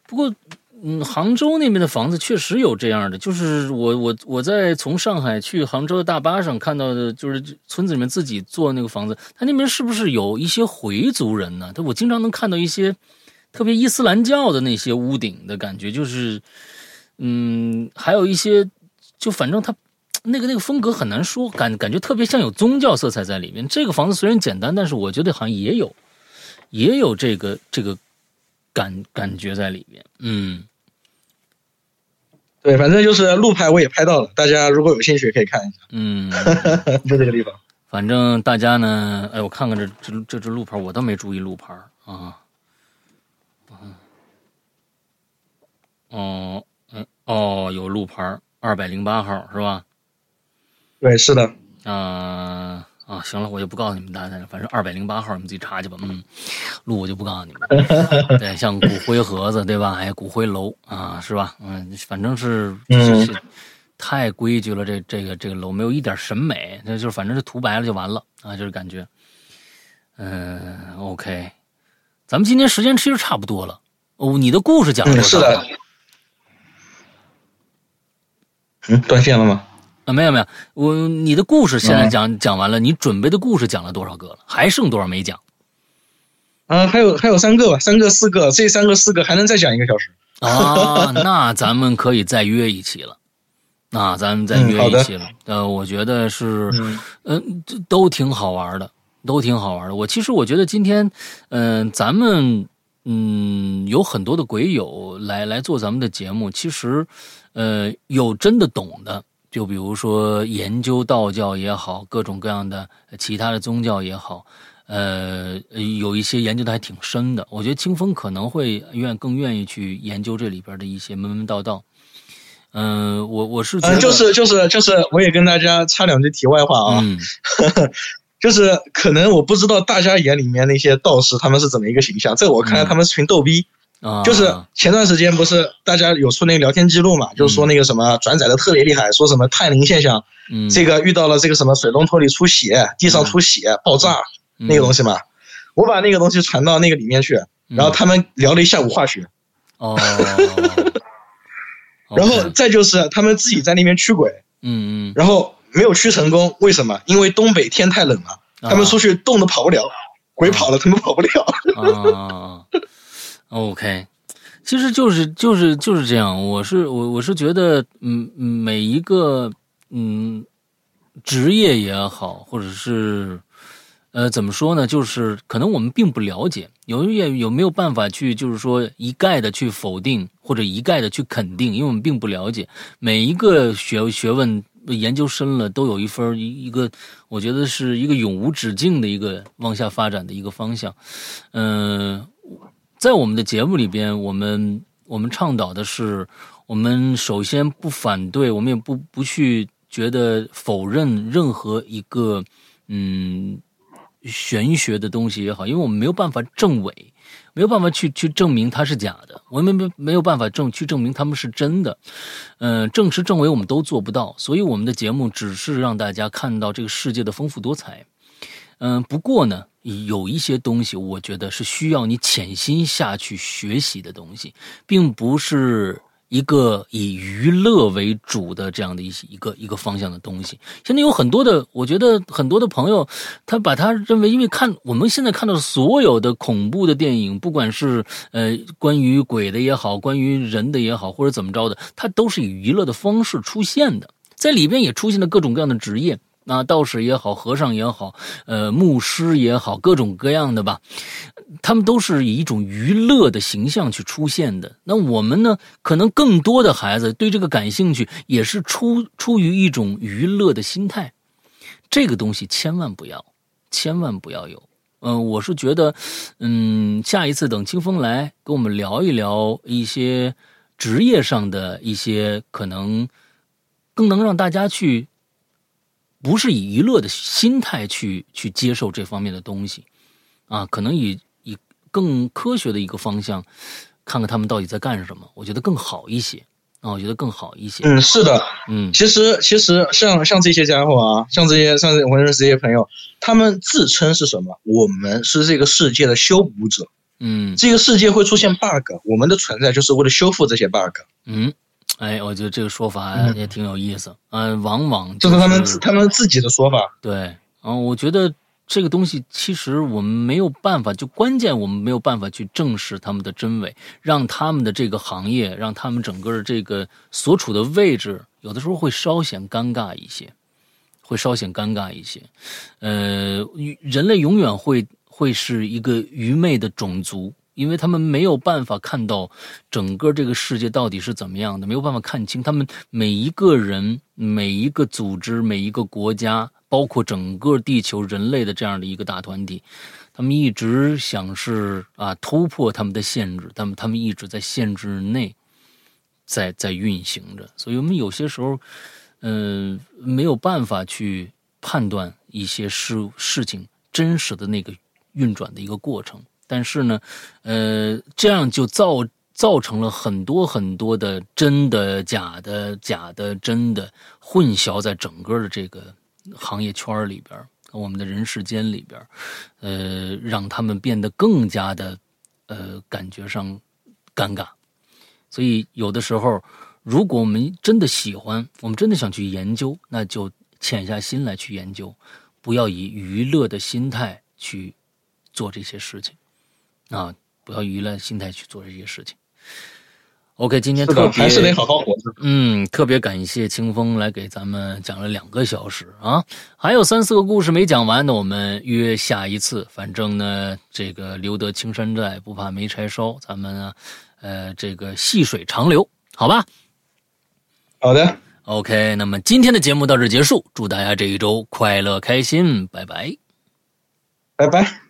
不过，嗯，杭州那边的房子确实有这样的，就是我我我在从上海去杭州的大巴上看到的，就是村子里面自己做那个房子，他那边是不是有一些回族人呢？他我经常能看到一些特别伊斯兰教的那些屋顶的感觉，就是嗯，还有一些就反正它那个那个风格很难说，感感觉特别像有宗教色彩在里面。这个房子虽然简单，但是我觉得好像也有也有这个这个感感觉在里面。嗯，对，反正就是路牌我也拍到了，大家如果有兴趣可以看一下。嗯，就这个地方。反正大家呢，哎，我看看这这这只路牌，我倒没注意路牌啊。嗯，哦，嗯，哦，有路牌，二百零八号是吧？对，是的。啊啊，行了，我就不告诉你们大家，反正二百零八号你们自己查去吧。嗯，路我就不告诉你们。对，像骨灰盒子对吧？哎，骨灰楼啊，是吧？嗯，反正是。嗯。太规矩了，这这个这个楼没有一点审美，那就是反正是涂白了就完了啊，就是感觉，嗯，OK，咱们今天时间其实差不多了哦，你的故事讲了多少？是的，嗯，断线了吗？啊，没有没有，我你的故事现在讲讲完了，你准备的故事讲了多少个了？还剩多少没讲？啊，还有还有三个吧，三个四个，这三个四个还能再讲一个小时啊，那咱们可以再约一期了。那咱们再约一期了。呃，我觉得是，嗯，都挺好玩的，都挺好玩的。我其实我觉得今天，嗯，咱们嗯有很多的鬼友来来做咱们的节目，其实，呃，有真的懂的，就比如说研究道教也好，各种各样的其他的宗教也好，呃，有一些研究的还挺深的。我觉得清风可能会愿更愿意去研究这里边的一些门门道道。嗯，我我是嗯，就是就是就是，我也跟大家插两句题外话啊，就是可能我不知道大家眼里面那些道士他们是怎么一个形象，在我看来他们是群逗逼啊。就是前段时间不是大家有出那个聊天记录嘛，就是说那个什么转载的特别厉害，说什么探灵现象，嗯，这个遇到了这个什么水龙头里出血，地上出血爆炸那个东西嘛，我把那个东西传到那个里面去，然后他们聊了一下午化学，哦。然后再就是他们自己在那边驱鬼，嗯嗯，然后没有驱成功，为什么？因为东北天太冷了，他们出去冻都跑不了，鬼跑了他们跑不了。啊 ，OK，其实就是就是就是这样。我是我我是觉得，嗯，每一个嗯职业也好，或者是。呃，怎么说呢？就是可能我们并不了解，有也有没有办法去，就是说一概的去否定或者一概的去肯定，因为我们并不了解每一个学学问研究深了，都有一分一一个，我觉得是一个永无止境的一个往下发展的一个方向。嗯，在我们的节目里边，我们我们倡导的是，我们首先不反对，我们也不不去觉得否认任何一个嗯。玄学的东西也好，因为我们没有办法证伪，没有办法去去证明它是假的，我们没没有办法证去证明他们是真的，嗯，证实证伪我们都做不到，所以我们的节目只是让大家看到这个世界的丰富多彩，嗯，不过呢，有一些东西我觉得是需要你潜心下去学习的东西，并不是。一个以娱乐为主的这样的一些一个一个方向的东西，现在有很多的，我觉得很多的朋友，他把他认为，因为看我们现在看到所有的恐怖的电影，不管是呃关于鬼的也好，关于人的也好，或者怎么着的，它都是以娱乐的方式出现的，在里边也出现了各种各样的职业。那道士也好，和尚也好，呃，牧师也好，各种各样的吧，他们都是以一种娱乐的形象去出现的。那我们呢，可能更多的孩子对这个感兴趣，也是出出于一种娱乐的心态。这个东西千万不要，千万不要有。嗯，我是觉得，嗯，下一次等清风来跟我们聊一聊一些职业上的一些可能，更能让大家去。不是以娱乐的心态去去接受这方面的东西，啊，可能以以更科学的一个方向，看看他们到底在干什么，我觉得更好一些啊，我觉得更好一些。嗯，是的，嗯，其实其实像像这些家伙啊，像这些像我认识这些朋友，他们自称是什么？我们是这个世界的修补者。嗯，这个世界会出现 bug，我们的存在就是为了修复这些 bug。嗯。哎，我觉得这个说法也挺有意思。嗯，往往就是他们他们自己的说法。对，嗯，我觉得这个东西其实我们没有办法，就关键我们没有办法去证实他们的真伪，让他们的这个行业，让他们整个这个所处的位置，有的时候会稍显尴尬一些，会稍显尴尬一些。呃，人类永远会会是一个愚昧的种族。因为他们没有办法看到整个这个世界到底是怎么样的，没有办法看清他们每一个人、每一个组织、每一个国家，包括整个地球人类的这样的一个大团体，他们一直想是啊突破他们的限制，他们他们一直在限制内在在运行着，所以我们有些时候，嗯，没有办法去判断一些事事情真实的那个运转的一个过程。但是呢，呃，这样就造造成了很多很多的真的、假的、假的、真的混淆在整个的这个行业圈里边，我们的人世间里边，呃，让他们变得更加的，呃，感觉上尴尬。所以有的时候，如果我们真的喜欢，我们真的想去研究，那就潜下心来去研究，不要以娱乐的心态去做这些事情。啊，不要娱乐心态去做这些事情。OK，今天特别还是得好好活着。嗯，特别感谢清风来给咱们讲了两个小时啊，还有三四个故事没讲完呢，我们约下一次。反正呢，这个留得青山在，不怕没柴烧。咱们呢，呃，这个细水长流，好吧？好的。OK，那么今天的节目到这结束，祝大家这一周快乐开心，拜拜，拜拜。